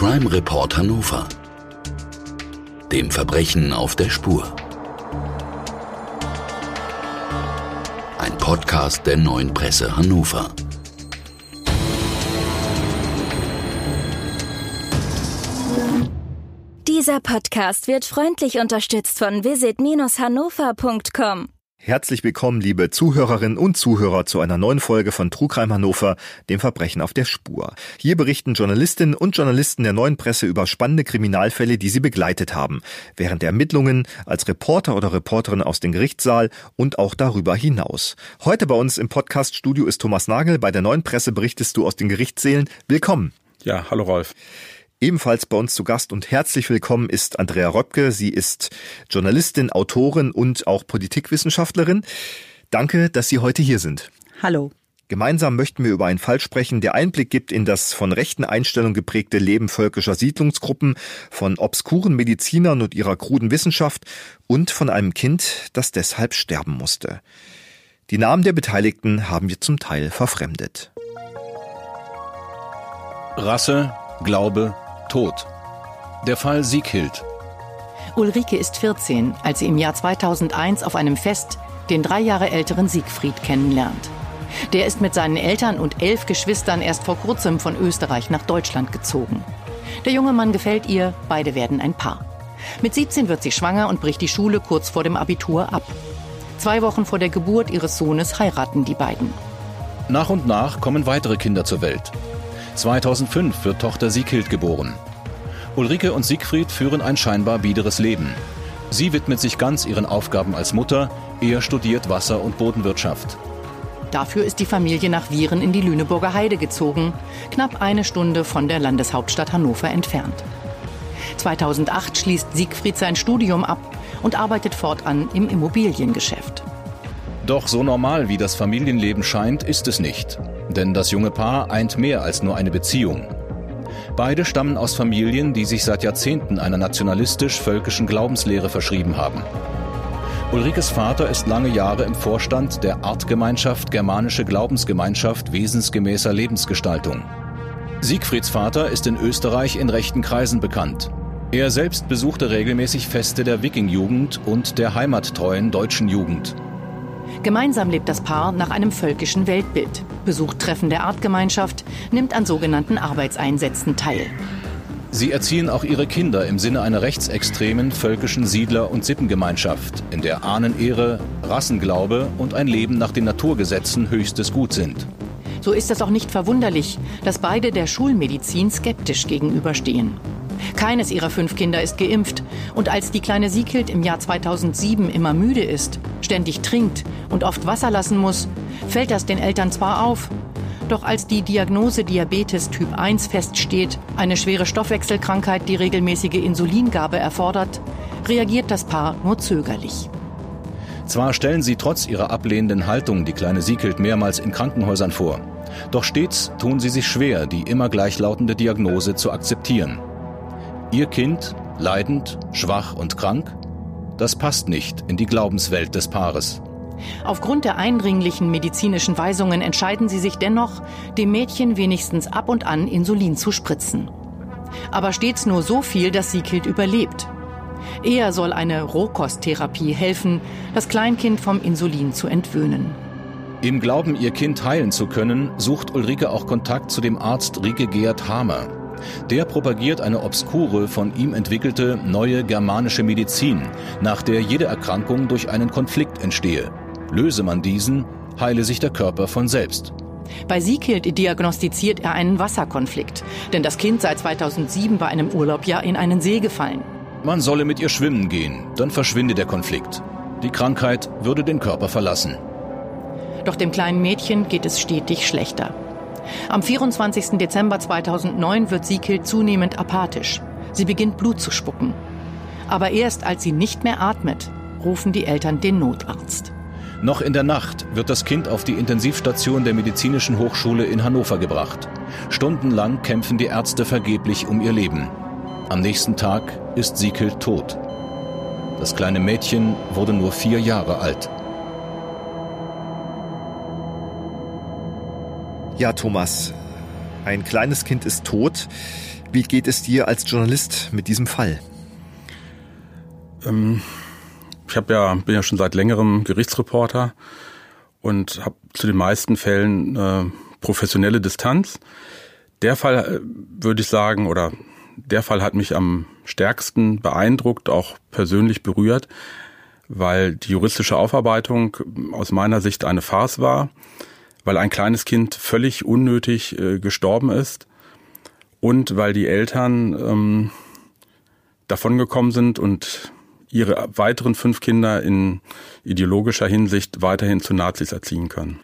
Crime Report Hannover. Dem Verbrechen auf der Spur. Ein Podcast der neuen Presse Hannover. Dieser Podcast wird freundlich unterstützt von visit-hannover.com. Herzlich willkommen, liebe Zuhörerinnen und Zuhörer, zu einer neuen Folge von Trugreim Hannover, dem Verbrechen auf der Spur. Hier berichten Journalistinnen und Journalisten der neuen Presse über spannende Kriminalfälle, die sie begleitet haben, während der Ermittlungen, als Reporter oder Reporterin aus dem Gerichtssaal und auch darüber hinaus. Heute bei uns im Podcaststudio ist Thomas Nagel. Bei der neuen Presse berichtest du aus den Gerichtssälen. Willkommen. Ja, hallo Rolf. Ebenfalls bei uns zu Gast und herzlich willkommen ist Andrea Röpke. Sie ist Journalistin, Autorin und auch Politikwissenschaftlerin. Danke, dass Sie heute hier sind. Hallo. Gemeinsam möchten wir über einen Fall sprechen, der Einblick gibt in das von rechten Einstellungen geprägte Leben völkischer Siedlungsgruppen, von obskuren Medizinern und ihrer kruden Wissenschaft und von einem Kind, das deshalb sterben musste. Die Namen der Beteiligten haben wir zum Teil verfremdet. Rasse, Glaube, Tod. Der Fall Sieghild. Ulrike ist 14, als sie im Jahr 2001 auf einem Fest den drei Jahre älteren Siegfried kennenlernt. Der ist mit seinen Eltern und elf Geschwistern erst vor kurzem von Österreich nach Deutschland gezogen. Der junge Mann gefällt ihr, beide werden ein Paar. Mit 17 wird sie schwanger und bricht die Schule kurz vor dem Abitur ab. Zwei Wochen vor der Geburt ihres Sohnes heiraten die beiden. Nach und nach kommen weitere Kinder zur Welt. 2005 wird Tochter Sieghild geboren. Ulrike und Siegfried führen ein scheinbar biederes Leben. Sie widmet sich ganz ihren Aufgaben als Mutter, er studiert Wasser- und Bodenwirtschaft. Dafür ist die Familie nach Vieren in die Lüneburger Heide gezogen, knapp eine Stunde von der Landeshauptstadt Hannover entfernt. 2008 schließt Siegfried sein Studium ab und arbeitet fortan im Immobiliengeschäft. Doch so normal wie das Familienleben scheint, ist es nicht. Denn das junge Paar eint mehr als nur eine Beziehung. Beide stammen aus Familien, die sich seit Jahrzehnten einer nationalistisch-völkischen Glaubenslehre verschrieben haben. Ulrikes Vater ist lange Jahre im Vorstand der Artgemeinschaft Germanische Glaubensgemeinschaft wesensgemäßer Lebensgestaltung. Siegfrieds Vater ist in Österreich in rechten Kreisen bekannt. Er selbst besuchte regelmäßig Feste der Wikingjugend und der heimattreuen deutschen Jugend. Gemeinsam lebt das Paar nach einem völkischen Weltbild, besucht Treffen der Artgemeinschaft, nimmt an sogenannten Arbeitseinsätzen teil. Sie erziehen auch ihre Kinder im Sinne einer rechtsextremen völkischen Siedler- und Sippengemeinschaft, in der Ahnenehre, Rassenglaube und ein Leben nach den Naturgesetzen höchstes Gut sind. So ist es auch nicht verwunderlich, dass beide der Schulmedizin skeptisch gegenüberstehen. Keines ihrer fünf Kinder ist geimpft. Und als die kleine Sieghild im Jahr 2007 immer müde ist, ständig trinkt und oft Wasser lassen muss, fällt das den Eltern zwar auf, doch als die Diagnose Diabetes Typ 1 feststeht, eine schwere Stoffwechselkrankheit, die regelmäßige Insulingabe erfordert, reagiert das Paar nur zögerlich. Zwar stellen sie trotz ihrer ablehnenden Haltung die kleine Sieghild mehrmals in Krankenhäusern vor, doch stets tun sie sich schwer, die immer gleichlautende Diagnose zu akzeptieren. Ihr Kind, leidend, schwach und krank? Das passt nicht in die Glaubenswelt des Paares. Aufgrund der eindringlichen medizinischen Weisungen entscheiden sie sich dennoch, dem Mädchen wenigstens ab und an Insulin zu spritzen. Aber stets nur so viel, dass Sieghild überlebt. Eher soll eine Rohkosttherapie helfen, das Kleinkind vom Insulin zu entwöhnen. Im Glauben, ihr Kind heilen zu können, sucht Ulrike auch Kontakt zu dem Arzt Rike Geert Hamer. Der propagiert eine obskure, von ihm entwickelte neue germanische Medizin, nach der jede Erkrankung durch einen Konflikt entstehe. Löse man diesen, heile sich der Körper von selbst. Bei Sieghild diagnostiziert er einen Wasserkonflikt, denn das Kind sei 2007 bei einem Urlaub ja in einen See gefallen. Man solle mit ihr schwimmen gehen, dann verschwinde der Konflikt. Die Krankheit würde den Körper verlassen. Doch dem kleinen Mädchen geht es stetig schlechter. Am 24. Dezember 2009 wird Sieghild zunehmend apathisch. Sie beginnt Blut zu spucken. Aber erst als sie nicht mehr atmet, rufen die Eltern den Notarzt. Noch in der Nacht wird das Kind auf die Intensivstation der Medizinischen Hochschule in Hannover gebracht. Stundenlang kämpfen die Ärzte vergeblich um ihr Leben. Am nächsten Tag ist Sieghild tot. Das kleine Mädchen wurde nur vier Jahre alt. Ja, Thomas, Ein kleines Kind ist tot. Wie geht es dir als Journalist mit diesem Fall? Ähm, ich hab ja, bin ja schon seit längerem Gerichtsreporter und habe zu den meisten Fällen äh, professionelle Distanz. Der Fall äh, würde ich sagen, oder der Fall hat mich am stärksten beeindruckt, auch persönlich berührt, weil die juristische Aufarbeitung aus meiner Sicht eine Farce war, weil ein kleines Kind völlig unnötig äh, gestorben ist und weil die Eltern ähm, davongekommen sind und ihre weiteren fünf Kinder in ideologischer Hinsicht weiterhin zu Nazis erziehen können.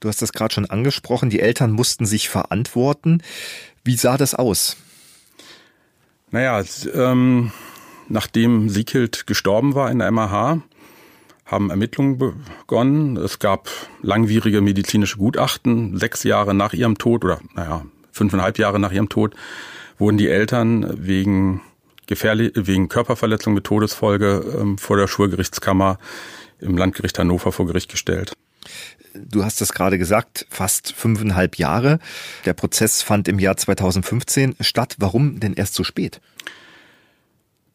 Du hast das gerade schon angesprochen, die Eltern mussten sich verantworten. Wie sah das aus? Naja, ähm, nachdem Siekild gestorben war in der MAH, haben Ermittlungen begonnen. Es gab langwierige medizinische Gutachten. Sechs Jahre nach ihrem Tod oder naja, fünfeinhalb Jahre nach ihrem Tod wurden die Eltern wegen gefährlich, wegen Körperverletzung mit Todesfolge ähm, vor der Schulgerichtskammer im Landgericht Hannover vor Gericht gestellt. Du hast es gerade gesagt, fast fünfeinhalb Jahre. Der Prozess fand im Jahr 2015 statt. Warum denn erst so spät?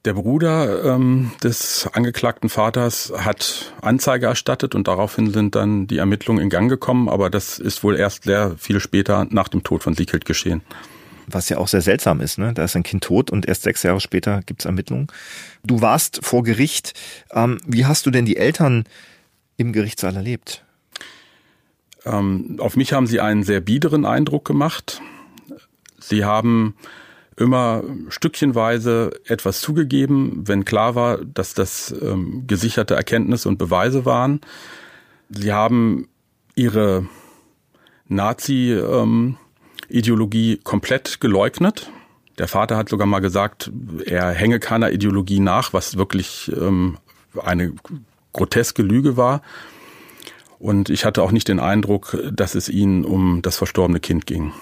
Der Bruder ähm, des angeklagten Vaters hat Anzeige erstattet und daraufhin sind dann die Ermittlungen in Gang gekommen, aber das ist wohl erst sehr viel später nach dem Tod von Sieghild geschehen. Was ja auch sehr seltsam ist, ne? Da ist ein Kind tot und erst sechs Jahre später gibt's Ermittlungen. Du warst vor Gericht. Ähm, wie hast du denn die Eltern im Gerichtssaal erlebt? Ähm, auf mich haben sie einen sehr biederen Eindruck gemacht. Sie haben immer stückchenweise etwas zugegeben, wenn klar war, dass das ähm, gesicherte Erkenntnisse und Beweise waren. Sie haben ihre Nazi-Ideologie komplett geleugnet. Der Vater hat sogar mal gesagt, er hänge keiner Ideologie nach, was wirklich ähm, eine groteske Lüge war. Und ich hatte auch nicht den Eindruck, dass es ihnen um das verstorbene Kind ging.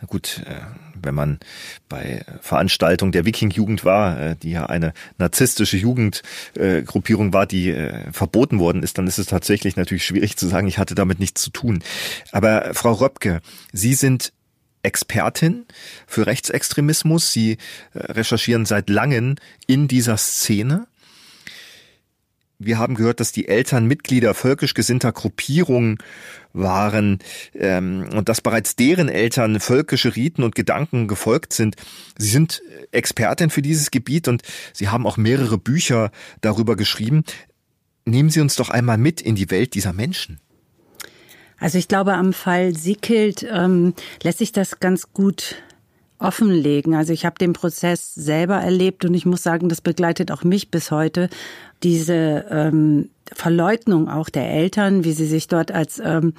Na gut, äh, wenn man bei Veranstaltungen der Viking-Jugend war, äh, die ja eine narzisstische Jugendgruppierung war, die äh, verboten worden ist, dann ist es tatsächlich natürlich schwierig zu sagen, ich hatte damit nichts zu tun. Aber Frau Röpke, Sie sind Expertin für Rechtsextremismus. Sie recherchieren seit langem in dieser Szene. Wir haben gehört, dass die Eltern Mitglieder völkisch gesinnter Gruppierungen waren ähm, und dass bereits deren Eltern völkische Riten und Gedanken gefolgt sind. Sie sind Expertin für dieses Gebiet und Sie haben auch mehrere Bücher darüber geschrieben. Nehmen Sie uns doch einmal mit in die Welt dieser Menschen. Also ich glaube, am Fall Sickelt ähm, lässt sich das ganz gut offenlegen. Also ich habe den Prozess selber erlebt und ich muss sagen, das begleitet auch mich bis heute. Diese ähm, Verleugnung auch der Eltern, wie sie sich dort als ähm,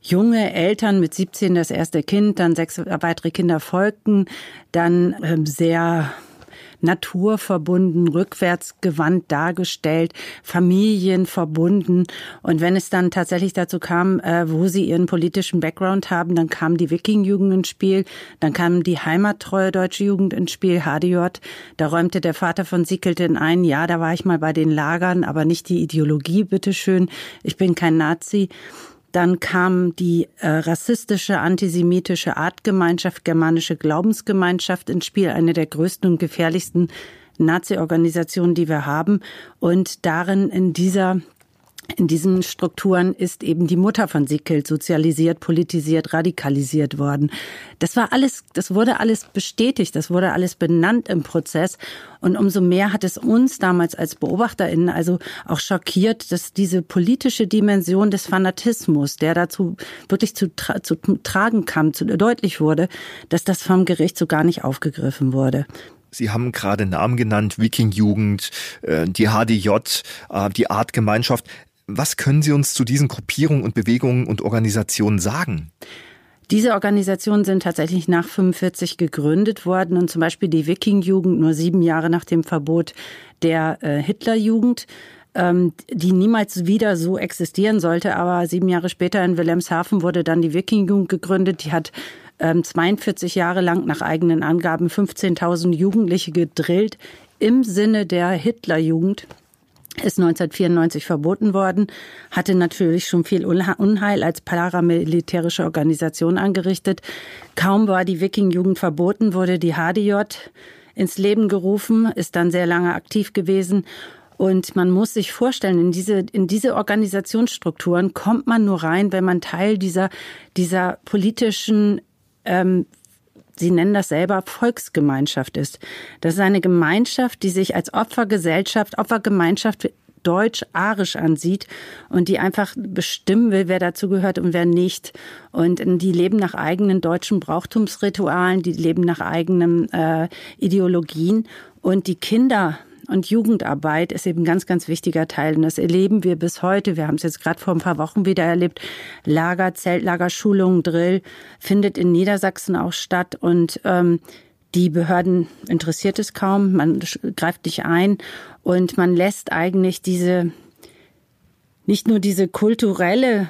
junge Eltern mit 17 das erste Kind, dann sechs weitere Kinder folgten, dann ähm, sehr naturverbunden, rückwärtsgewandt dargestellt, familienverbunden. Und wenn es dann tatsächlich dazu kam, äh, wo sie ihren politischen Background haben, dann kam die Wiking-Jugend ins Spiel, dann kam die heimattreue deutsche Jugend ins Spiel, HDJ. Da räumte der Vater von Sickelten ein, ja, da war ich mal bei den Lagern, aber nicht die Ideologie, bitteschön. Ich bin kein Nazi. Dann kam die äh, rassistische, antisemitische Artgemeinschaft, germanische Glaubensgemeinschaft ins Spiel, eine der größten und gefährlichsten Nazi-Organisationen, die wir haben. Und darin in dieser in diesen Strukturen ist eben die Mutter von Sickel sozialisiert, politisiert, radikalisiert worden. Das war alles, das wurde alles bestätigt, das wurde alles benannt im Prozess. Und umso mehr hat es uns damals als BeobachterInnen also auch schockiert, dass diese politische Dimension des Fanatismus, der dazu wirklich zu, tra zu tragen kam, zu deutlich wurde, dass das vom Gericht so gar nicht aufgegriffen wurde. Sie haben gerade Namen genannt, Wiking-Jugend, äh, die HDJ, äh, die Artgemeinschaft. Was können Sie uns zu diesen Gruppierungen und Bewegungen und Organisationen sagen? Diese Organisationen sind tatsächlich nach 45 gegründet worden und zum Beispiel die Wiking-Jugend nur sieben Jahre nach dem Verbot der äh, Hitlerjugend ähm, die niemals wieder so existieren sollte. Aber sieben Jahre später in Wilhelmshaven wurde dann die Wiking-Jugend gegründet. Die hat ähm, 42 Jahre lang nach eigenen Angaben 15.000 Jugendliche gedrillt im Sinne der Hitlerjugend. Ist 1994 verboten worden, hatte natürlich schon viel Unheil als paramilitärische Organisation angerichtet. Kaum war die Wiking-Jugend verboten, wurde die HDJ ins Leben gerufen, ist dann sehr lange aktiv gewesen. Und man muss sich vorstellen, in diese, in diese Organisationsstrukturen kommt man nur rein, wenn man Teil dieser, dieser politischen ähm, Sie nennen das selber Volksgemeinschaft ist. Das ist eine Gemeinschaft, die sich als Opfergesellschaft, Opfergemeinschaft deutsch-arisch ansieht und die einfach bestimmen will, wer dazu gehört und wer nicht. Und die leben nach eigenen deutschen Brauchtumsritualen, die leben nach eigenen äh, Ideologien. Und die Kinder und Jugendarbeit ist eben ein ganz, ganz wichtiger Teil. Und das erleben wir bis heute. Wir haben es jetzt gerade vor ein paar Wochen wieder erlebt. Lager, Zeltlager, Schulung, Drill findet in Niedersachsen auch statt. Und ähm, die Behörden interessiert es kaum. Man greift nicht ein. Und man lässt eigentlich diese, nicht nur diese kulturelle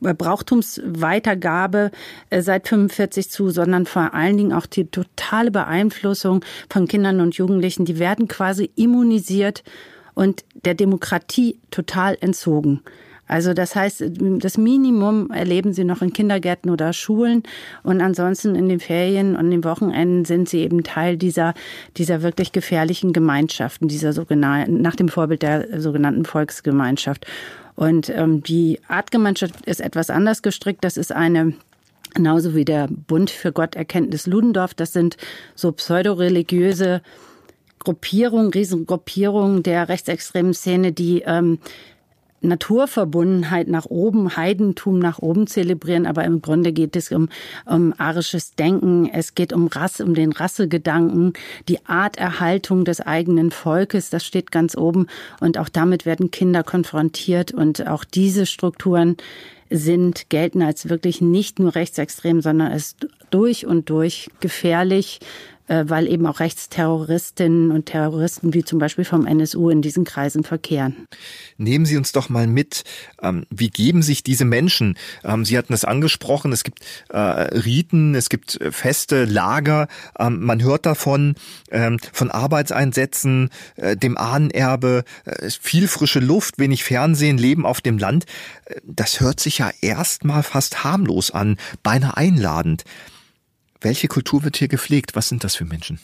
Brauchtumsweitergabe äh, seit 45 zu, sondern vor allen Dingen auch die totale Beeinflussung von Kindern und Jugendlichen. Die werden quasi immunisiert und der Demokratie total entzogen. Also das heißt, das Minimum erleben sie noch in Kindergärten oder Schulen und ansonsten in den Ferien und den Wochenenden sind sie eben Teil dieser, dieser wirklich gefährlichen Gemeinschaften, dieser sogenannten, nach dem Vorbild der sogenannten Volksgemeinschaft. Und ähm, die Artgemeinschaft ist etwas anders gestrickt. Das ist eine genauso wie der Bund für Gotterkenntnis Ludendorff. Das sind so pseudoreligiöse Gruppierungen, Riesengruppierungen der rechtsextremen Szene, die ähm, Naturverbundenheit nach oben, Heidentum nach oben zelebrieren, aber im Grunde geht es um, um arisches Denken, es geht um Rasse, um den Rassegedanken, die Arterhaltung des eigenen Volkes, das steht ganz oben. Und auch damit werden Kinder konfrontiert. Und auch diese Strukturen sind, gelten als wirklich nicht nur rechtsextrem, sondern es durch und durch gefährlich, äh, weil eben auch Rechtsterroristinnen und Terroristen wie zum Beispiel vom NSU in diesen Kreisen verkehren. Nehmen Sie uns doch mal mit, ähm, wie geben sich diese Menschen? Ähm, Sie hatten es angesprochen, es gibt äh, Riten, es gibt äh, feste Lager, ähm, man hört davon, von Arbeitseinsätzen, dem Ahnenerbe, viel frische Luft, wenig Fernsehen, Leben auf dem Land. Das hört sich ja erstmal fast harmlos an, beinahe einladend. Welche Kultur wird hier gepflegt? Was sind das für Menschen?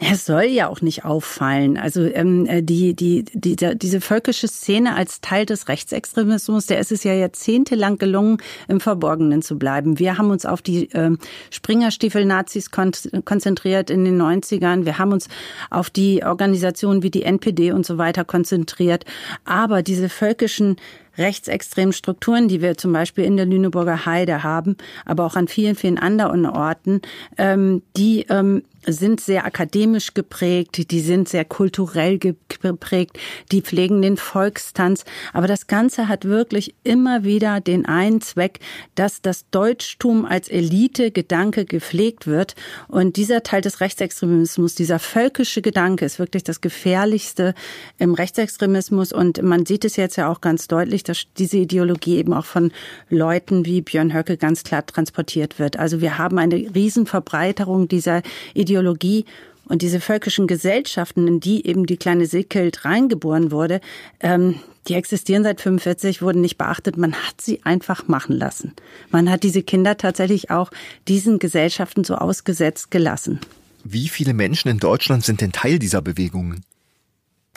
Es soll ja auch nicht auffallen. Also ähm, äh, die, die, die, diese völkische Szene als Teil des Rechtsextremismus, der ist es ja jahrzehntelang gelungen, im Verborgenen zu bleiben. Wir haben uns auf die ähm, Springerstiefel-Nazis kon konzentriert in den 90ern. Wir haben uns auf die Organisationen wie die NPD und so weiter konzentriert. Aber diese völkischen rechtsextremen Strukturen, die wir zum Beispiel in der Lüneburger Heide haben, aber auch an vielen, vielen anderen Orten, ähm, die ähm, sind sehr akademisch geprägt, die sind sehr kulturell geprägt, die pflegen den Volkstanz. Aber das Ganze hat wirklich immer wieder den einen Zweck, dass das Deutschtum als Elite-Gedanke gepflegt wird. Und dieser Teil des Rechtsextremismus, dieser völkische Gedanke ist wirklich das Gefährlichste im Rechtsextremismus. Und man sieht es jetzt ja auch ganz deutlich, dass diese Ideologie eben auch von Leuten wie Björn Höcke ganz klar transportiert wird. Also wir haben eine Riesenverbreiterung dieser Ideologie und diese völkischen Gesellschaften, in die eben die kleine Sickelt reingeboren wurde, ähm, die existieren seit 45, wurden nicht beachtet. Man hat sie einfach machen lassen. Man hat diese Kinder tatsächlich auch diesen Gesellschaften so ausgesetzt gelassen. Wie viele Menschen in Deutschland sind denn Teil dieser Bewegungen?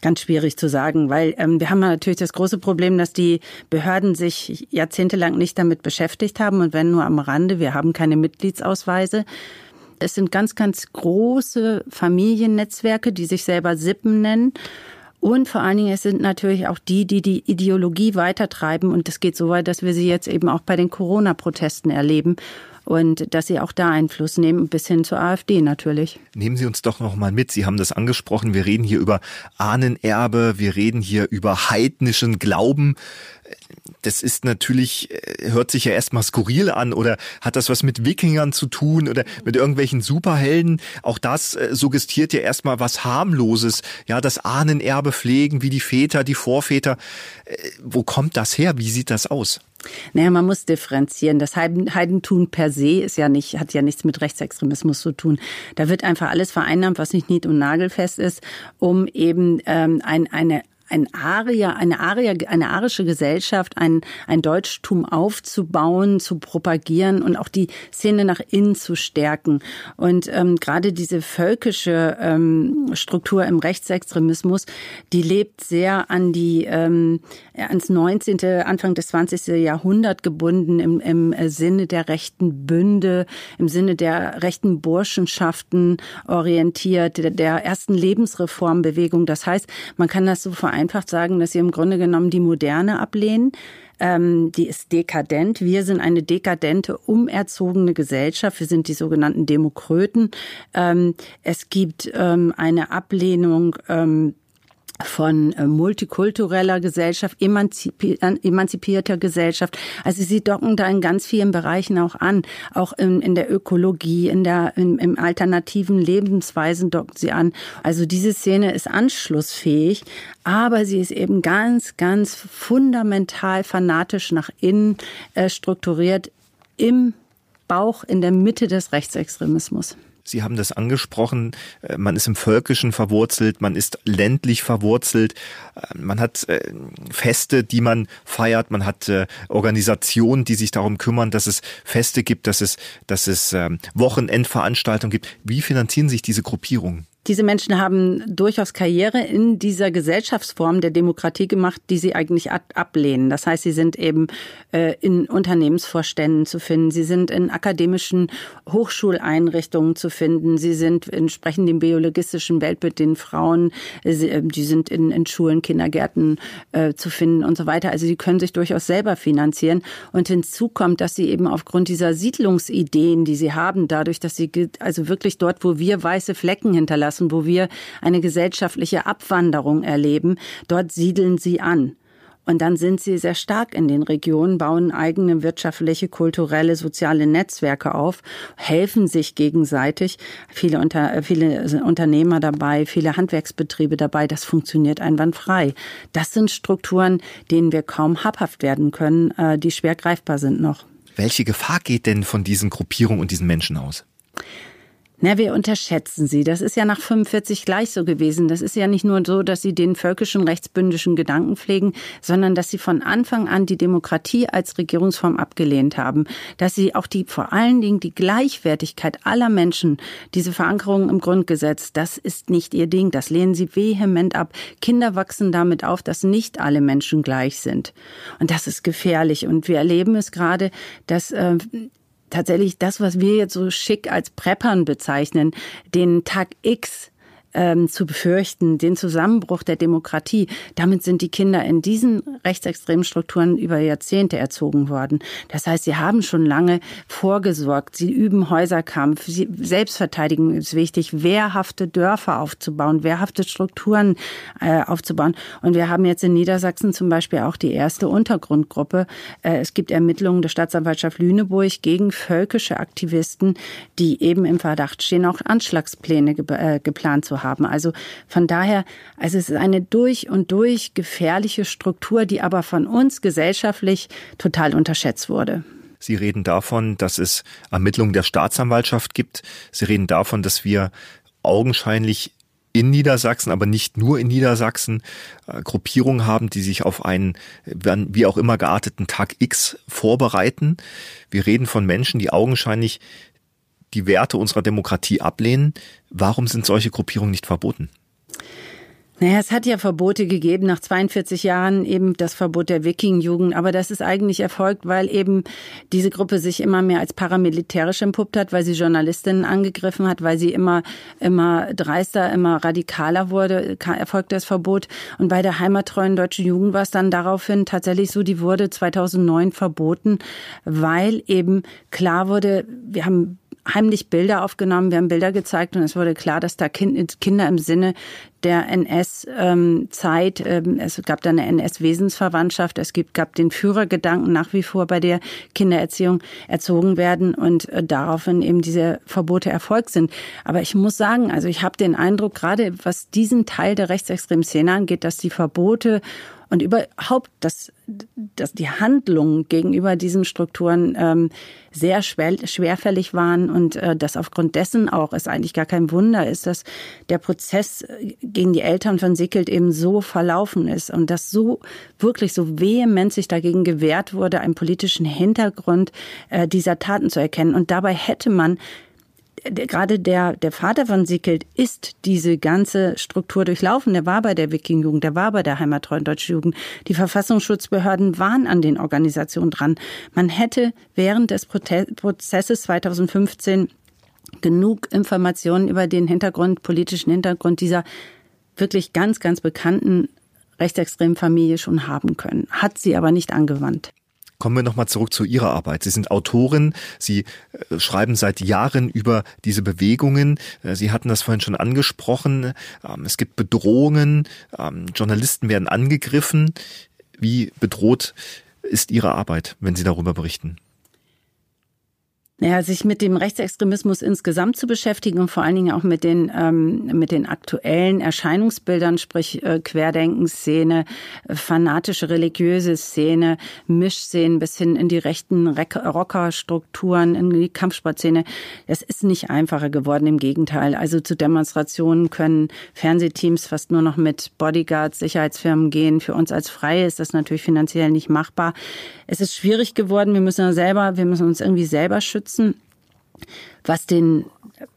Ganz schwierig zu sagen, weil ähm, wir haben natürlich das große Problem, dass die Behörden sich jahrzehntelang nicht damit beschäftigt haben und wenn nur am Rande. Wir haben keine Mitgliedsausweise. Es sind ganz, ganz große Familiennetzwerke, die sich selber Sippen nennen. Und vor allen Dingen, es sind natürlich auch die, die die Ideologie weitertreiben. Und das geht so weit, dass wir sie jetzt eben auch bei den Corona-Protesten erleben. Und dass sie auch da Einfluss nehmen, bis hin zur AfD natürlich. Nehmen Sie uns doch noch mal mit. Sie haben das angesprochen. Wir reden hier über Ahnenerbe. Wir reden hier über heidnischen Glauben das ist natürlich, äh, hört sich ja erstmal skurril an oder hat das was mit Wikingern zu tun oder mit irgendwelchen Superhelden. Auch das äh, suggestiert ja erstmal was harmloses. Ja, das Ahnenerbe pflegen, wie die Väter, die Vorväter. Äh, wo kommt das her? Wie sieht das aus? Naja, man muss differenzieren. Das Heidentum per se ist ja nicht, hat ja nichts mit Rechtsextremismus zu tun. Da wird einfach alles vereinnahmt, was nicht nied- und nagelfest ist, um eben ähm, ein, eine ein Arier, eine Arier, eine arische Gesellschaft, ein, ein Deutschtum aufzubauen, zu propagieren und auch die Szene nach innen zu stärken. Und ähm, gerade diese völkische ähm, Struktur im Rechtsextremismus, die lebt sehr an die ähm, ans 19., Anfang des 20. Jahrhundert gebunden im, im Sinne der rechten Bünde, im Sinne der rechten Burschenschaften orientiert, der, der ersten Lebensreformbewegung. Das heißt, man kann das so vereinfacht sagen, dass sie im Grunde genommen die Moderne ablehnen ähm, die ist dekadent. Wir sind eine dekadente, umerzogene Gesellschaft. Wir sind die sogenannten Demokraten. Ähm, es gibt ähm, eine Ablehnung ähm, von äh, multikultureller Gesellschaft, emanzipierter Gesellschaft. Also sie docken da in ganz vielen Bereichen auch an, auch in, in der Ökologie, in der in, im alternativen Lebensweisen docken sie an. Also diese Szene ist anschlussfähig, aber sie ist eben ganz, ganz fundamental fanatisch nach innen äh, strukturiert im Bauch, in der Mitte des Rechtsextremismus. Sie haben das angesprochen, äh, man ist im Völkischen verwurzelt, man ist ländlich verwurzelt, äh, man hat äh, Feste, die man feiert, man hat Organisationen, die sich darum kümmern, dass es Feste gibt, dass es, dass es ähm, Wochenendveranstaltungen gibt. Wie finanzieren sich diese Gruppierungen? Diese Menschen haben durchaus Karriere in dieser Gesellschaftsform der Demokratie gemacht, die sie eigentlich ablehnen. Das heißt, sie sind eben äh, in Unternehmensvorständen zu finden, sie sind in akademischen Hochschuleinrichtungen zu finden, sie sind entsprechend dem biologistischen Weltbild den Frauen, äh, die sind in, in Schulen, Kindergärten äh, zu finden und so weiter. Also sie können sich durchaus selber finanzieren. Und hinzu kommt, dass sie eben aufgrund dieser Siedlungsideen, die sie haben, dadurch, dass sie also wirklich dort, wo wir weiße Flecken hinterlassen, lassen, wo wir eine gesellschaftliche Abwanderung erleben. Dort siedeln sie an. Und dann sind sie sehr stark in den Regionen, bauen eigene wirtschaftliche, kulturelle, soziale Netzwerke auf, helfen sich gegenseitig. Viele, unter, viele Unternehmer dabei, viele Handwerksbetriebe dabei. Das funktioniert einwandfrei. Das sind Strukturen, denen wir kaum habhaft werden können, äh, die schwer greifbar sind noch. Welche Gefahr geht denn von diesen Gruppierungen und diesen Menschen aus? Na, wir unterschätzen sie. Das ist ja nach 45 gleich so gewesen. Das ist ja nicht nur so, dass sie den völkischen rechtsbündischen Gedanken pflegen, sondern dass sie von Anfang an die Demokratie als Regierungsform abgelehnt haben. Dass sie auch die, vor allen Dingen die Gleichwertigkeit aller Menschen, diese Verankerung im Grundgesetz, das ist nicht ihr Ding. Das lehnen sie vehement ab. Kinder wachsen damit auf, dass nicht alle Menschen gleich sind. Und das ist gefährlich. Und wir erleben es gerade, dass äh, tatsächlich das, was wir jetzt so schick als Preppern bezeichnen, den Tag X ähm, zu befürchten, den Zusammenbruch der Demokratie. Damit sind die Kinder in diesen rechtsextremen Strukturen über Jahrzehnte erzogen worden. Das heißt, sie haben schon lange vorgesorgt. Sie üben Häuserkampf. Sie, Selbstverteidigung ist wichtig. Wehrhafte Dörfer aufzubauen, wehrhafte Strukturen äh, aufzubauen. Und wir haben jetzt in Niedersachsen zum Beispiel auch die erste Untergrundgruppe. Äh, es gibt Ermittlungen der Staatsanwaltschaft Lüneburg gegen völkische Aktivisten, die eben im Verdacht stehen, auch Anschlagspläne ge äh, geplant zu haben. Also von daher, also es ist eine durch und durch gefährliche Struktur, die aber von uns gesellschaftlich total unterschätzt wurde. Sie reden davon, dass es Ermittlungen der Staatsanwaltschaft gibt. Sie reden davon, dass wir augenscheinlich in Niedersachsen, aber nicht nur in Niedersachsen, äh, Gruppierungen haben, die sich auf einen wie auch immer gearteten Tag X vorbereiten. Wir reden von Menschen, die augenscheinlich die Werte unserer Demokratie ablehnen. Warum sind solche Gruppierungen nicht verboten? Naja, es hat ja Verbote gegeben, nach 42 Jahren eben das Verbot der Wiking-Jugend. Aber das ist eigentlich erfolgt, weil eben diese Gruppe sich immer mehr als paramilitärisch entpuppt hat, weil sie Journalistinnen angegriffen hat, weil sie immer, immer dreister, immer radikaler wurde, erfolgte das Verbot. Und bei der heimattreuen deutschen Jugend war es dann daraufhin tatsächlich so, die wurde 2009 verboten, weil eben klar wurde, wir haben heimlich Bilder aufgenommen, wir haben Bilder gezeigt und es wurde klar, dass da Kinder im Sinne der NS-Zeit, ähm, es gab da eine NS-Wesensverwandtschaft, es gibt, gab den Führergedanken nach wie vor bei der Kindererziehung erzogen werden und äh, daraufhin eben diese Verbote erfolgt sind. Aber ich muss sagen, also ich habe den Eindruck, gerade was diesen Teil der rechtsextremen Szene angeht, dass die Verbote Und überhaupt, dass, dass die Handlungen gegenüber diesen Strukturen ähm, sehr schwer, schwerfällig waren und äh, dass aufgrund dessen auch es eigentlich gar kein Wunder ist, dass der Prozess gegen die Eltern von Sickelt eben so verlaufen ist und dass so wirklich so vehement sich dagegen gewehrt wurde, einen politischen Hintergrund äh, dieser Taten zu erkennen. Und dabei hätte man gerade der, der Vater von Sickelt ist diese ganze Struktur durchlaufen. Der war bei der Wiking-Jugend, der war bei der heimattreuen Deutschen Jugend. Die Verfassungsschutzbehörden waren an den Organisationen dran. Man hätte während des Prozesses 2015 genug Informationen über den Hintergrund, politischen Hintergrund dieser wirklich ganz, ganz bekannten rechtsextremen Familie schon haben können. Hat sie aber nicht angewandt. Kommen wir nochmal zurück zu Ihrer Arbeit. Sie sind Autorin, Sie äh, schreiben seit Jahren über diese Bewegungen. Äh, Sie hatten das vorhin schon angesprochen. Ähm, es gibt Bedrohungen, ähm, Journalisten werden angegriffen. Wie bedroht ist Ihre Arbeit, wenn Sie darüber berichten? Naja, sich mit dem Rechtsextremismus insgesamt zu beschäftigen und vor allen Dingen auch mit den, ähm, mit den aktuellen Erscheinungsbildern, sprich äh, Querdenkenszene, fanatische religiöse Szene, Mischszenen bis hin in die rechten Rockerstrukturen, in die Kampfsportszene. Es ist nicht einfacher geworden, im Gegenteil. Also zu Demonstrationen können Fernsehteams fast nur noch mit Bodyguards, Sicherheitsfirmen gehen. Für uns als Freie ist das natürlich finanziell nicht machbar. Es ist schwierig geworden. Wir müssen selber, wir müssen uns irgendwie selber schützen unterstützen. Was den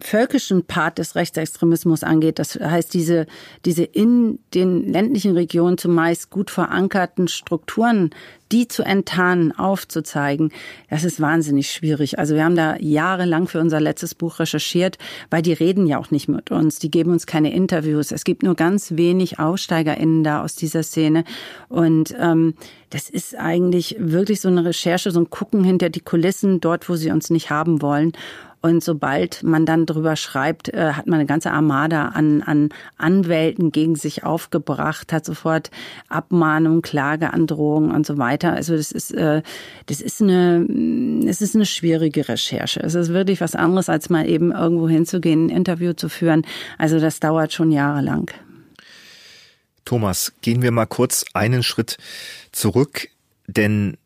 völkischen Part des Rechtsextremismus angeht, das heißt diese, diese in den ländlichen Regionen zumeist gut verankerten Strukturen, die zu enttarnen, aufzuzeigen, das ist wahnsinnig schwierig. Also wir haben da jahrelang für unser letztes Buch recherchiert, weil die reden ja auch nicht mit uns, die geben uns keine Interviews. Es gibt nur ganz wenig AussteigerInnen da aus dieser Szene und ähm, das ist eigentlich wirklich so eine Recherche, so ein Gucken hinter die Kulissen, dort, wo sie uns nicht haben wollen. Und sobald man dann drüber schreibt, äh, hat man eine ganze Armada an, an Anwälten gegen sich aufgebracht, hat sofort Abmahnung, Klageandrohungen und so weiter. Also das ist, äh, das ist eine, es ist eine schwierige Recherche. Es ist wirklich was anderes, als mal eben irgendwo hinzugehen, ein Interview zu führen. Also das dauert schon jahrelang. Thomas, gehen wir mal kurz einen Schritt zurück, denn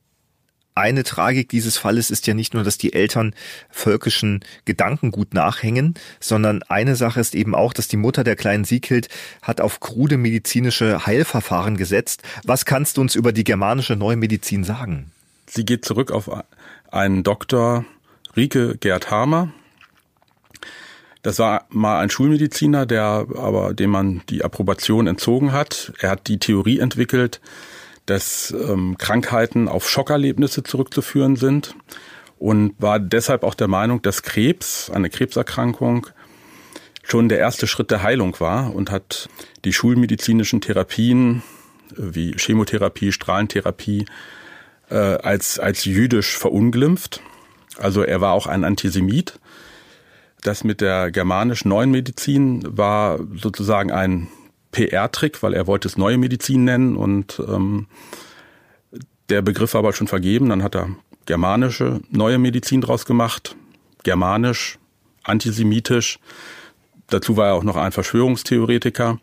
eine Tragik dieses Falles ist ja nicht nur, dass die Eltern völkischen Gedankengut nachhängen, sondern eine Sache ist eben auch, dass die Mutter der kleinen Sieghild hat auf krude medizinische Heilverfahren gesetzt. Was kannst du uns über die germanische Neumedizin sagen? Sie geht zurück auf einen Doktor Rike Gerd Hamer. Das war mal ein Schulmediziner, der aber dem man die Approbation entzogen hat. Er hat die Theorie entwickelt, dass ähm, Krankheiten auf Schockerlebnisse zurückzuführen sind und war deshalb auch der Meinung, dass Krebs, eine Krebserkrankung, schon der erste Schritt der Heilung war und hat die schulmedizinischen Therapien äh, wie Chemotherapie, Strahlentherapie äh, als, als jüdisch verunglimpft. Also er war auch ein Antisemit. Das mit der germanischen neuen Medizin war sozusagen ein PR-Trick, weil er wollte es neue Medizin nennen und ähm, der Begriff war aber schon vergeben. Dann hat er germanische neue Medizin draus gemacht, germanisch, antisemitisch. Dazu war er auch noch ein Verschwörungstheoretiker.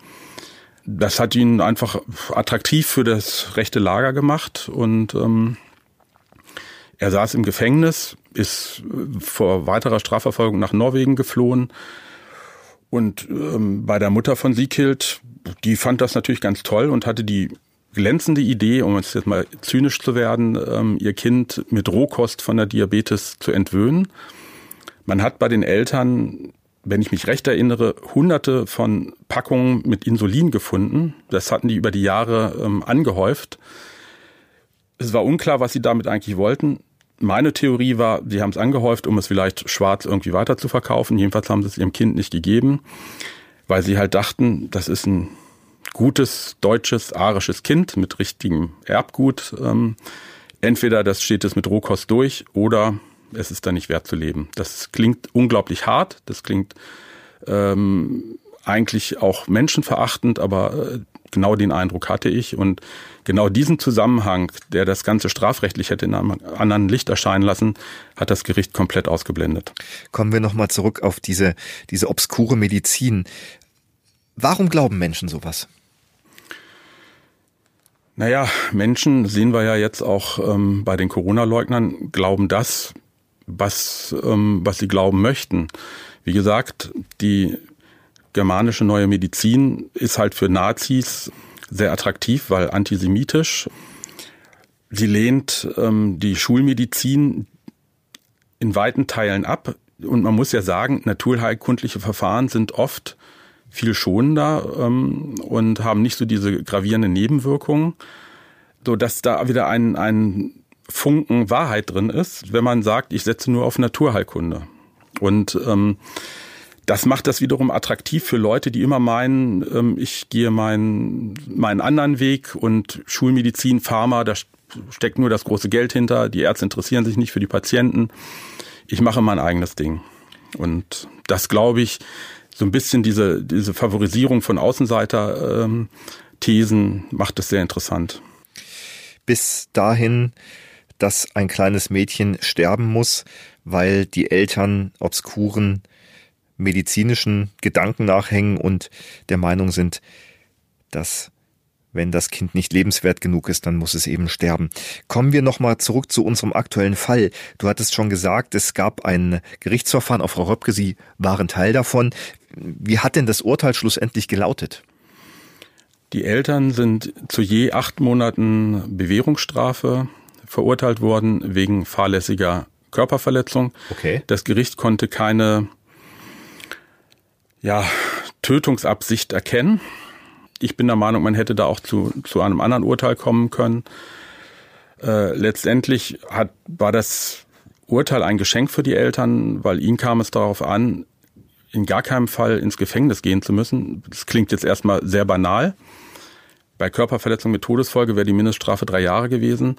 Das hat ihn einfach attraktiv für das rechte Lager gemacht und ähm, er saß im Gefängnis, ist vor weiterer Strafverfolgung nach Norwegen geflohen, und ähm, bei der Mutter von Sieghild, die fand das natürlich ganz toll und hatte die glänzende Idee, um jetzt mal zynisch zu werden, ähm, ihr Kind mit Rohkost von der Diabetes zu entwöhnen. Man hat bei den Eltern, wenn ich mich recht erinnere, hunderte von Packungen mit Insulin gefunden. Das hatten die über die Jahre ähm, angehäuft. Es war unklar, was sie damit eigentlich wollten meine Theorie war, sie haben es angehäuft, um es vielleicht schwarz irgendwie weiter zu verkaufen. Jedenfalls haben sie es ihrem Kind nicht gegeben, weil sie halt dachten, das ist ein gutes, deutsches, arisches Kind mit richtigem Erbgut. Ähm, entweder das steht es mit Rohkost durch oder es ist dann nicht wert zu leben. Das klingt unglaublich hart, das klingt ähm, eigentlich auch menschenverachtend, aber äh, genau den Eindruck hatte ich. Und genau diesen Zusammenhang, der das Ganze strafrechtlich hätte in einem anderen Licht erscheinen lassen, hat das Gericht komplett ausgeblendet. Kommen wir nochmal zurück auf diese, diese obskure Medizin. Warum glauben Menschen sowas? Naja, Menschen, sehen wir ja jetzt auch ähm, bei den Corona-Leugnern, glauben das, was, ähm, was sie glauben möchten. Wie gesagt, die germanische neue Medizin ist halt für Nazis sehr attraktiv, weil antisemitisch. Sie lehnt ähm, die Schulmedizin in weiten Teilen ab. Und man muss ja sagen, naturheilkundliche Verfahren sind oft viel schonender ähm, und haben nicht so diese gravierenden Nebenwirkungen, so dass da wieder ein, ein Funken Wahrheit drin ist, wenn man sagt, ich setze nur auf Naturheilkunde. Und ähm, das macht das wiederum attraktiv für Leute, die immer meinen, ähm, ich gehe meinen, meinen anderen Weg und Schulmedizin, Pharma, da steckt nur das große Geld hinter, die Ärzte interessieren sich nicht für die Patienten. Ich mache mein eigenes Ding. Und das glaube ich, so ein bisschen diese, diese Favorisierung von Außenseiter-Thesen ähm, macht es sehr interessant. Bis dahin, dass ein kleines Mädchen sterben muss, weil die Eltern obskuren medizinischen Gedanken nachhängen und der Meinung sind, dass wenn das Kind nicht lebenswert genug ist, dann muss es eben sterben. Kommen wir nochmal zurück zu unserem aktuellen Fall. Du hattest schon gesagt, es gab ein Gerichtsverfahren auf Frau Röpke, Sie waren Teil davon. Wie hat denn das Urteil schlussendlich gelautet? Die Eltern sind zu je acht Monaten Bewährungsstrafe verurteilt worden wegen fahrlässiger Körperverletzung. Okay. Das Gericht konnte keine ja, Tötungsabsicht erkennen. Ich bin der Meinung, man hätte da auch zu, zu einem anderen Urteil kommen können. Äh, letztendlich hat, war das Urteil ein Geschenk für die Eltern, weil ihnen kam es darauf an, in gar keinem Fall ins Gefängnis gehen zu müssen. Das klingt jetzt erstmal sehr banal. Bei Körperverletzung mit Todesfolge wäre die Mindeststrafe drei Jahre gewesen.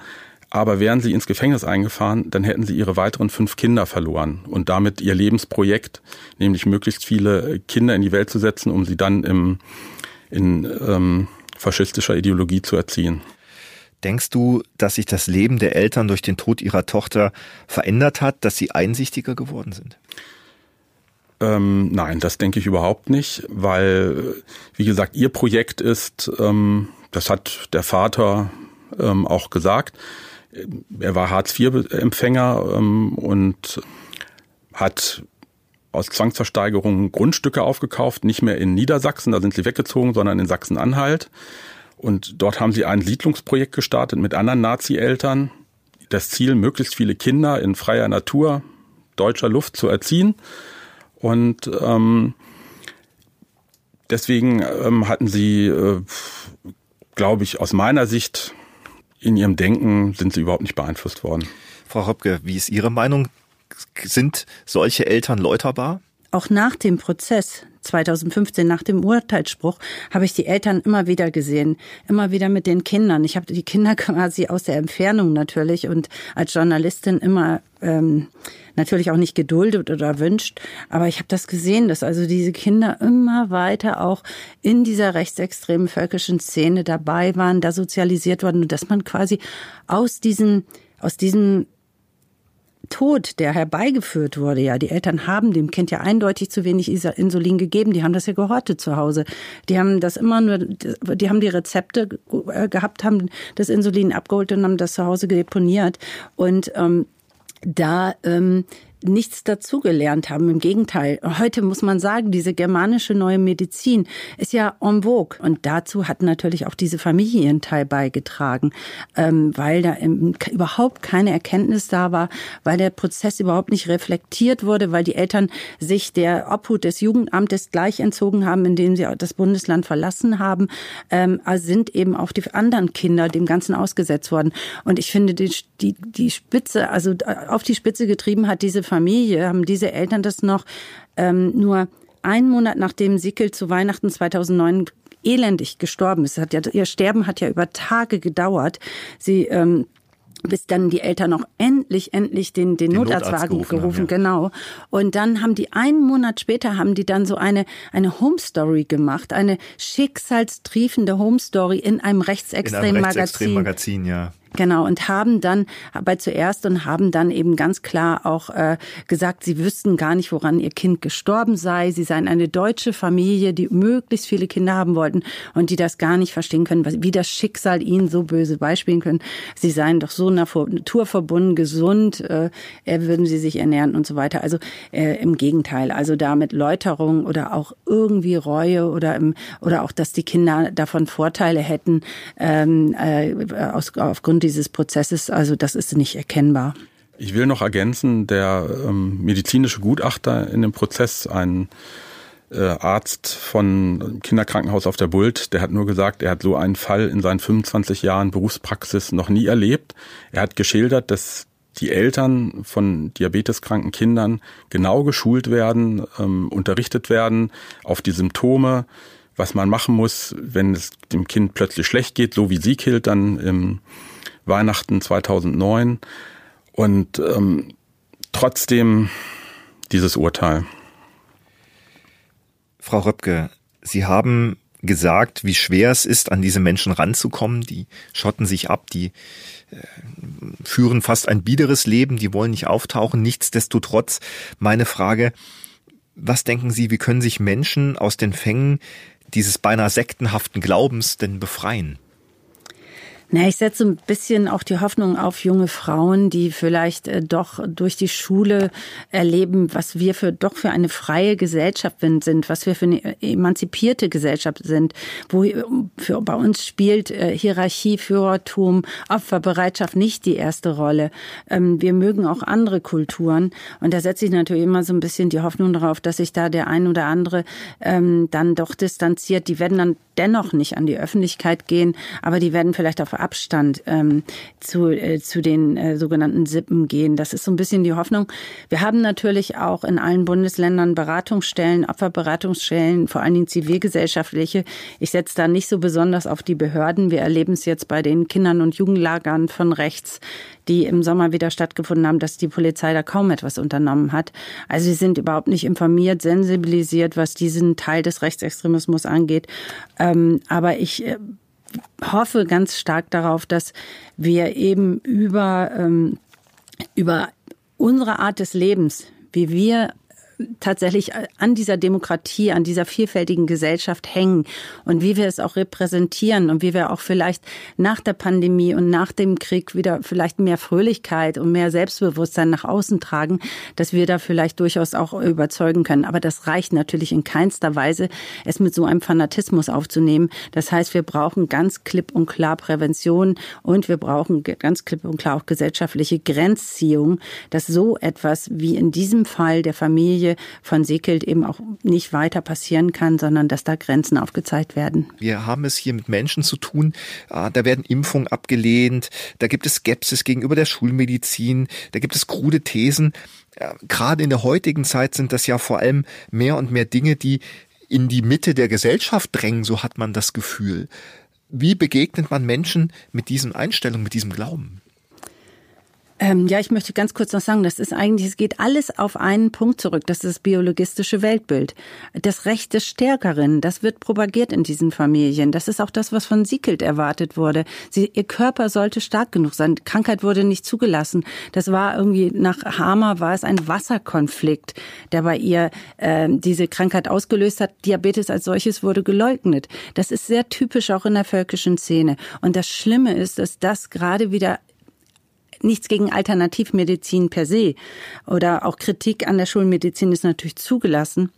Aber wären sie ins Gefängnis eingefahren, dann hätten sie ihre weiteren fünf Kinder verloren und damit ihr Lebensprojekt, nämlich möglichst viele Kinder in die Welt zu setzen, um sie dann im, in ähm, faschistischer Ideologie zu erziehen. Denkst du, dass sich das Leben der Eltern durch den Tod ihrer Tochter verändert hat, dass sie einsichtiger geworden sind? Ähm, nein, das denke ich überhaupt nicht, weil, wie gesagt, ihr Projekt ist, ähm, das hat der Vater ähm, auch gesagt, er war Hartz-IV-Empfänger ähm, und hat aus Zwangsversteigerungen Grundstücke aufgekauft, nicht mehr in Niedersachsen, da sind sie weggezogen, sondern in Sachsen-Anhalt. Und dort haben sie ein Siedlungsprojekt gestartet mit anderen Nazi-Eltern. Das Ziel, möglichst viele Kinder in freier Natur, deutscher Luft zu erziehen. Und ähm, deswegen ähm, hatten sie, äh, glaube ich, aus meiner Sicht in ihrem Denken sind sie überhaupt nicht beeinflusst worden. Frau Höpke, wie ist Ihre Meinung? Sind solche Eltern läuterbar? Auch nach dem Prozess 2015, nach dem Urteilsspruch, habe ich die Eltern immer wieder gesehen, immer wieder mit den Kindern. Ich habe die Kinder quasi aus der Entfernung natürlich und als Journalistin immer ähm, natürlich auch nicht geduldet oder wünscht. Aber ich habe das gesehen, dass also diese Kinder immer weiter auch in dieser rechtsextremen völkischen Szene dabei waren, da sozialisiert worden und dass man quasi aus diesen aus diesem Tod, der herbeigeführt wurde, ja, die Eltern haben dem Kind ja eindeutig zu wenig Insulin gegeben. Die haben das ja gehortet zu Hause. Die haben das immer nur, die haben die Rezepte äh, gehabt, haben das Insulin abgeholt und haben das zu Hause deponiert. Und ähm, da ähm, nichts dazugelernt haben. Im Gegenteil, heute muss man sagen, diese germanische neue Medizin ist ja en vogue. Und dazu hat natürlich auch diese Familie ihren Teil beigetragen, ähm, weil da überhaupt keine Erkenntnis da war, weil der Prozess überhaupt nicht reflektiert wurde, weil die Eltern sich der Obhut des Jugendamtes gleich entzogen haben, indem sie das Bundesland verlassen haben, ähm, also sind eben auch die anderen Kinder dem Ganzen ausgesetzt worden. Und ich finde, die, die, die Spitze, also auf die Spitze getrieben hat diese Familie haben diese Eltern das noch ähm, nur einen Monat nachdem Sickel zu Weihnachten 2009 elendig gestorben ist. Hat ja, ihr Sterben hat ja über Tage gedauert. Sie ähm, bis dann die Eltern auch endlich, endlich den, den, den Notarztwagen gerufen, gerufen haben, ja. genau. Und dann haben die einen Monat später haben die dann so eine, eine Home Story gemacht, eine schicksalstriefende Home Story in einem rechtsextremen Magazin. Magazin, ja. Genau, und haben dann, aber zuerst und haben dann eben ganz klar auch äh, gesagt, sie wüssten gar nicht, woran ihr Kind gestorben sei. Sie seien eine deutsche Familie, die möglichst viele Kinder haben wollten und die das gar nicht verstehen können, wie das Schicksal ihnen so böse beispielen können. Sie seien doch so naturverbunden, gesund, äh, würden sie sich ernähren und so weiter. Also äh, im Gegenteil, also da mit Läuterung oder auch irgendwie Reue oder im, oder auch, dass die Kinder davon Vorteile hätten ähm, äh, aus, aufgrund dieses Prozesses, also das ist nicht erkennbar. Ich will noch ergänzen, der ähm, medizinische Gutachter in dem Prozess, ein äh, Arzt von Kinderkrankenhaus auf der Bult, der hat nur gesagt, er hat so einen Fall in seinen 25 Jahren Berufspraxis noch nie erlebt. Er hat geschildert, dass die Eltern von diabeteskranken Kindern genau geschult werden, ähm, unterrichtet werden auf die Symptome, was man machen muss, wenn es dem Kind plötzlich schlecht geht, so wie sie killt dann im Weihnachten 2009 und ähm, trotzdem dieses Urteil. Frau Röpke, Sie haben gesagt, wie schwer es ist, an diese Menschen ranzukommen. Die schotten sich ab, die äh, führen fast ein biederes Leben, die wollen nicht auftauchen. Nichtsdestotrotz meine Frage, was denken Sie, wie können sich Menschen aus den Fängen dieses beinahe sektenhaften Glaubens denn befreien? Na, ich setze ein bisschen auch die Hoffnung auf junge Frauen, die vielleicht äh, doch durch die Schule erleben, was wir für doch für eine freie Gesellschaft sind, was wir für eine emanzipierte Gesellschaft sind, wo für, bei uns spielt äh, Hierarchie, Führertum, Opferbereitschaft nicht die erste Rolle. Ähm, wir mögen auch andere Kulturen und da setze ich natürlich immer so ein bisschen die Hoffnung darauf, dass sich da der ein oder andere ähm, dann doch distanziert. Die werden dann dennoch nicht an die Öffentlichkeit gehen, aber die werden vielleicht auf Abstand ähm, zu, äh, zu den äh, sogenannten Sippen gehen. Das ist so ein bisschen die Hoffnung. Wir haben natürlich auch in allen Bundesländern Beratungsstellen, Opferberatungsstellen, vor allen Dingen zivilgesellschaftliche. Ich setze da nicht so besonders auf die Behörden. Wir erleben es jetzt bei den Kindern und Jugendlagern von rechts, die im Sommer wieder stattgefunden haben, dass die Polizei da kaum etwas unternommen hat. Also sie sind überhaupt nicht informiert, sensibilisiert, was diesen Teil des Rechtsextremismus angeht. Ähm, aber ich äh, hoffe ganz stark darauf, dass wir eben über, ähm, über unsere Art des Lebens, wie wir tatsächlich an dieser Demokratie, an dieser vielfältigen Gesellschaft hängen und wie wir es auch repräsentieren und wie wir auch vielleicht nach der Pandemie und nach dem Krieg wieder vielleicht mehr Fröhlichkeit und mehr Selbstbewusstsein nach außen tragen, dass wir da vielleicht durchaus auch überzeugen können. Aber das reicht natürlich in keinster Weise, es mit so einem Fanatismus aufzunehmen. Das heißt, wir brauchen ganz klipp und klar Prävention und wir brauchen ganz klipp und klar auch gesellschaftliche Grenzziehung, dass so etwas wie in diesem Fall der Familie Familie von Seekelt eben auch nicht weiter passieren kann, sondern dass da Grenzen aufgezeigt werden. Wir haben es hier mit Menschen zu tun, ah, da werden Impfungen abgelehnt, da gibt es Skepsis gegenüber der Schulmedizin, da gibt es krude Thesen. Gerade in der heutigen Zeit sind das ja vor allem mehr und mehr Dinge, die in die Mitte der Gesellschaft drängen, so hat man das Gefühl. Wie begegnet man Menschen mit diesen Einstellungen, mit diesem Glauben? Ähm, ja, ich möchte ganz kurz noch sagen, das ist eigentlich, es geht alles auf einen Punkt zurück. Das ist das biologistische Weltbild. Das Recht des Stärkeren, das wird propagiert in diesen Familien. Das ist auch das, was von Siekelt erwartet wurde. Sie, ihr Körper sollte stark genug sein. Krankheit wurde nicht zugelassen. Das war irgendwie, nach Hamer war es ein Wasserkonflikt, der bei ihr äh, diese Krankheit ausgelöst hat. Diabetes als solches wurde geleugnet. Das ist sehr typisch auch in der völkischen Szene. Und das Schlimme ist, dass das gerade wieder nichts gegen Alternativmedizin per se oder auch Kritik an der Schulmedizin ist natürlich zugelassen.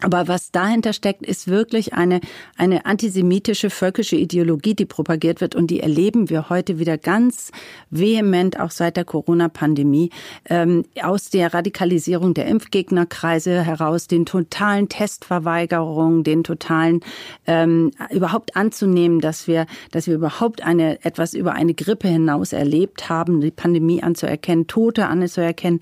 Aber was dahinter steckt, ist wirklich eine, eine antisemitische völkische Ideologie, die propagiert wird. Und die erleben wir heute wieder ganz vehement, auch seit der Corona-Pandemie, ähm, aus der Radikalisierung der Impfgegnerkreise heraus, den totalen Testverweigerungen, den totalen, ähm, überhaupt anzunehmen, dass wir, dass wir überhaupt eine, etwas über eine Grippe hinaus erlebt haben, die Pandemie anzuerkennen, Tote anzuerkennen.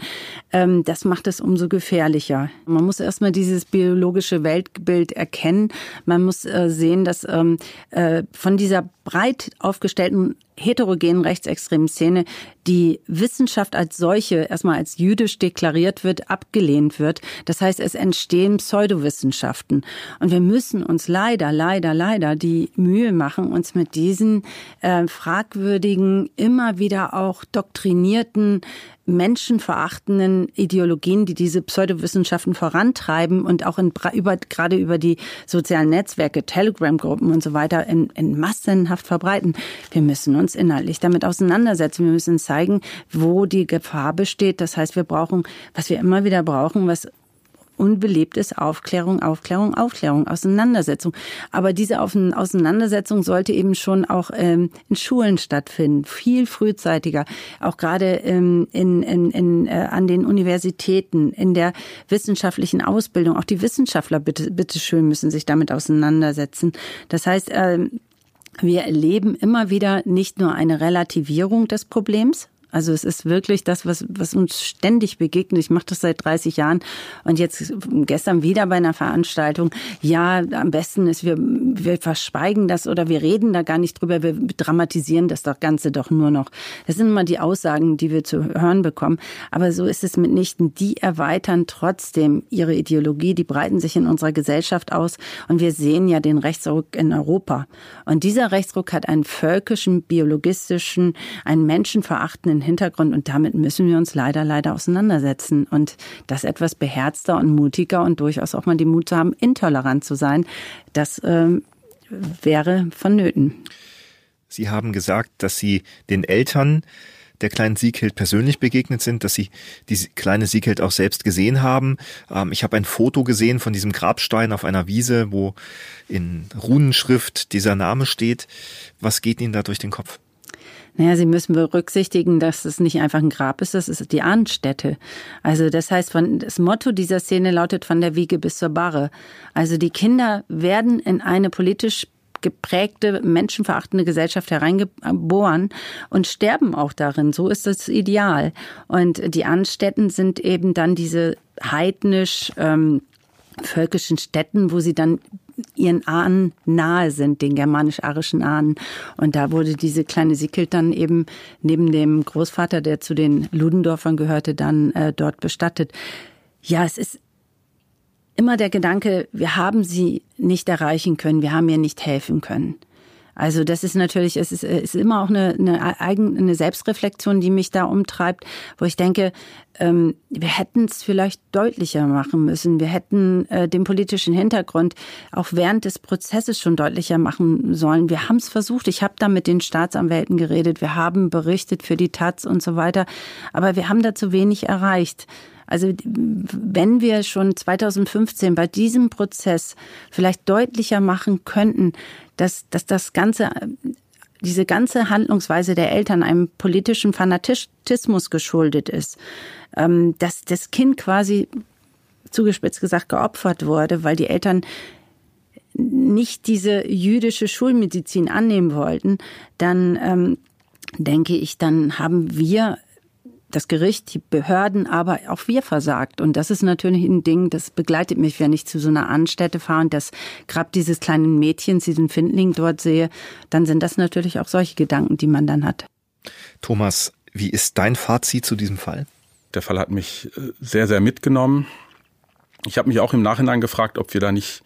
Ähm, das macht es umso gefährlicher. Man muss erstmal dieses Biologie biologische Weltbild erkennen. Man muss äh, sehen, dass ähm, äh, von dieser breit aufgestellten heterogenen rechtsextremen Szene die Wissenschaft als solche erstmal als jüdisch deklariert wird, abgelehnt wird. Das heißt, es entstehen Pseudowissenschaften. Und wir müssen uns leider, leider, leider die Mühe machen, uns mit diesen äh, fragwürdigen, immer wieder auch doktrinierten menschenverachtenden Ideologien, die diese Pseudowissenschaften vorantreiben und auch in, über, gerade über die sozialen Netzwerke, Telegram-Gruppen und so weiter in, in massenhaft verbreiten. Wir müssen uns inhaltlich damit auseinandersetzen. Wir müssen zeigen, wo die Gefahr besteht. Das heißt, wir brauchen, was wir immer wieder brauchen, was unbelebt ist Aufklärung, Aufklärung, Aufklärung, Auseinandersetzung. Aber diese Auseinandersetzung sollte eben schon auch ähm, in Schulen stattfinden, viel frühzeitiger, auch gerade ähm, in, in, in, äh, an den Universitäten, in der wissenschaftlichen Ausbildung. Auch die Wissenschaftler bitte, bitte schön müssen sich damit auseinandersetzen. Das heißt, ähm, wir erleben immer wieder nicht nur eine Relativierung des Problems, also es ist wirklich das, was, was uns ständig begegnet. Ich mache das seit 30 Jahren und jetzt gestern wieder bei einer Veranstaltung. Ja, am besten ist, wir, wir verschweigen das oder wir reden da gar nicht drüber, wir dramatisieren das doch Ganze doch nur noch. Das sind immer die Aussagen, die wir zu hören bekommen. Aber so ist es mitnichten. Die erweitern trotzdem ihre Ideologie, die breiten sich in unserer Gesellschaft aus und wir sehen ja den Rechtsruck in Europa. Und dieser Rechtsruck hat einen völkischen, biologistischen, einen menschenverachtenden Hintergrund und damit müssen wir uns leider, leider auseinandersetzen und das etwas beherzter und mutiger und durchaus auch mal den Mut zu haben, intolerant zu sein, das ähm, wäre vonnöten. Sie haben gesagt, dass Sie den Eltern der kleinen Sieghild persönlich begegnet sind, dass sie die kleine Sieghild auch selbst gesehen haben. Ähm, ich habe ein Foto gesehen von diesem Grabstein auf einer Wiese, wo in Runenschrift dieser Name steht. Was geht Ihnen da durch den Kopf? Naja, Sie müssen berücksichtigen, dass es nicht einfach ein Grab ist, das ist die Ahnenstätte. Also das heißt, von, das Motto dieser Szene lautet von der Wiege bis zur Barre. Also die Kinder werden in eine politisch geprägte, menschenverachtende Gesellschaft hereingeboren und sterben auch darin. So ist das Ideal. Und die Anstätten sind eben dann diese heidnisch ähm, völkischen Städten, wo sie dann ihren Ahnen nahe sind, den germanisch-arischen Ahnen. Und da wurde diese kleine Sickelt dann eben neben dem Großvater, der zu den Ludendorffern gehörte, dann äh, dort bestattet. Ja, es ist immer der Gedanke, wir haben sie nicht erreichen können, wir haben ihr nicht helfen können. Also das ist natürlich, es ist, ist immer auch eine, eine eigene eine Selbstreflexion, die mich da umtreibt, wo ich denke, ähm, wir hätten es vielleicht deutlicher machen müssen. Wir hätten äh, den politischen Hintergrund auch während des Prozesses schon deutlicher machen sollen. Wir haben es versucht. Ich habe da mit den Staatsanwälten geredet. Wir haben berichtet für die Taz und so weiter. Aber wir haben da zu wenig erreicht. Also wenn wir schon 2015 bei diesem Prozess vielleicht deutlicher machen könnten, dass, dass das Ganze diese ganze Handlungsweise der Eltern einem politischen Fanatismus geschuldet ist, ähm, dass das Kind quasi zugespitzt gesagt geopfert wurde, weil die Eltern nicht diese jüdische Schulmedizin annehmen wollten, dann ähm, denke ich, dann haben wir das Gericht, die Behörden, aber auch wir versagt. Und das ist natürlich ein Ding, das begleitet mich, wenn ich zu so einer Anstätte fahre und das Grab dieses kleinen Mädchens, diesen Findling dort sehe, dann sind das natürlich auch solche Gedanken, die man dann hat. Thomas, wie ist dein Fazit zu diesem Fall? Der Fall hat mich äh, sehr, sehr mitgenommen. Ich habe mich auch im Nachhinein gefragt, ob wir da nicht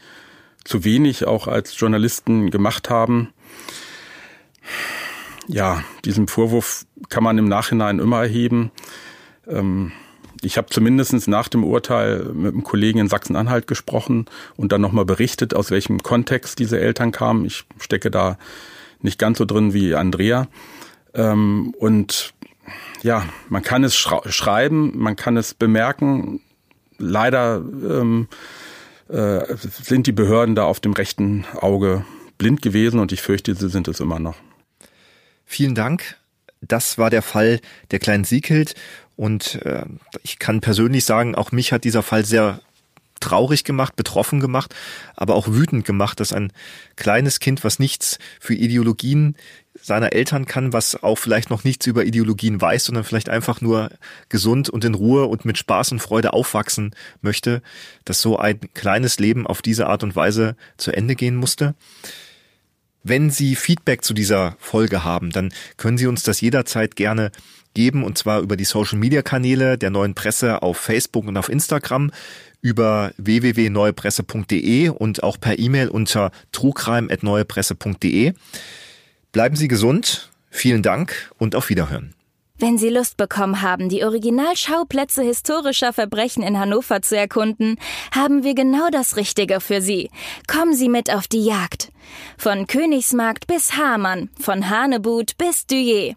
zu wenig auch als Journalisten gemacht haben ja, diesen Vorwurf kann man im Nachhinein immer erheben. Ähm, ich habe zumindest nach dem Urteil mit einem Kollegen in Sachsen-Anhalt gesprochen und dann nochmal berichtet, aus welchem Kontext diese Eltern kamen. Ich stecke da nicht ganz so drin wie Andrea. Ähm, und ja, man kann es schreiben, man kann es bemerken. Leider ähm, äh, sind die Behörden da auf dem rechten Auge blind gewesen und ich fürchte, sie sind es immer noch. Vielen Dank. Das war der Fall der kleinen Sieghild. Und äh, ich kann persönlich sagen, auch mich hat dieser Fall sehr traurig gemacht, betroffen gemacht, aber auch wütend gemacht, dass ein kleines Kind, was nichts für Ideologien seiner Eltern kann, was auch vielleicht noch nichts über Ideologien weiß, sondern vielleicht einfach nur gesund und in Ruhe und mit Spaß und Freude aufwachsen möchte, dass so ein kleines Leben auf diese Art und Weise zu Ende gehen musste. Wenn Sie Feedback zu dieser Folge haben, dann können Sie uns das jederzeit gerne geben und zwar über die Social Media Kanäle der neuen Presse auf Facebook und auf Instagram über www.neuepresse.de und auch per E-Mail unter trugreim.neuepresse.de. Bleiben Sie gesund, vielen Dank und auf Wiederhören. Wenn Sie Lust bekommen haben, die Originalschauplätze historischer Verbrechen in Hannover zu erkunden, haben wir genau das Richtige für Sie. Kommen Sie mit auf die Jagd. Von Königsmarkt bis Hamann, von Hanebut bis Duyer.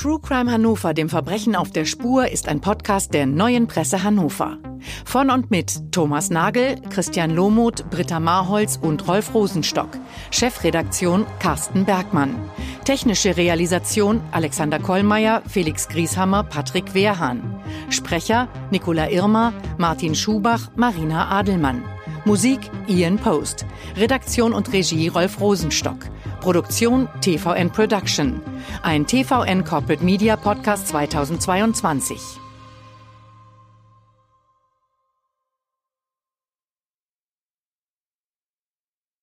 True Crime Hannover, dem Verbrechen auf der Spur, ist ein Podcast der Neuen Presse Hannover. Von und mit Thomas Nagel, Christian Lohmuth, Britta Marholz und Rolf Rosenstock. Chefredaktion Carsten Bergmann. Technische Realisation Alexander Kollmeier, Felix Grieshammer, Patrick Wehrhahn. Sprecher Nicola Irmer, Martin Schubach, Marina Adelmann. Musik Ian Post. Redaktion und Regie Rolf Rosenstock. Produktion TVN Production. Ein TVN Corporate Media Podcast 2022.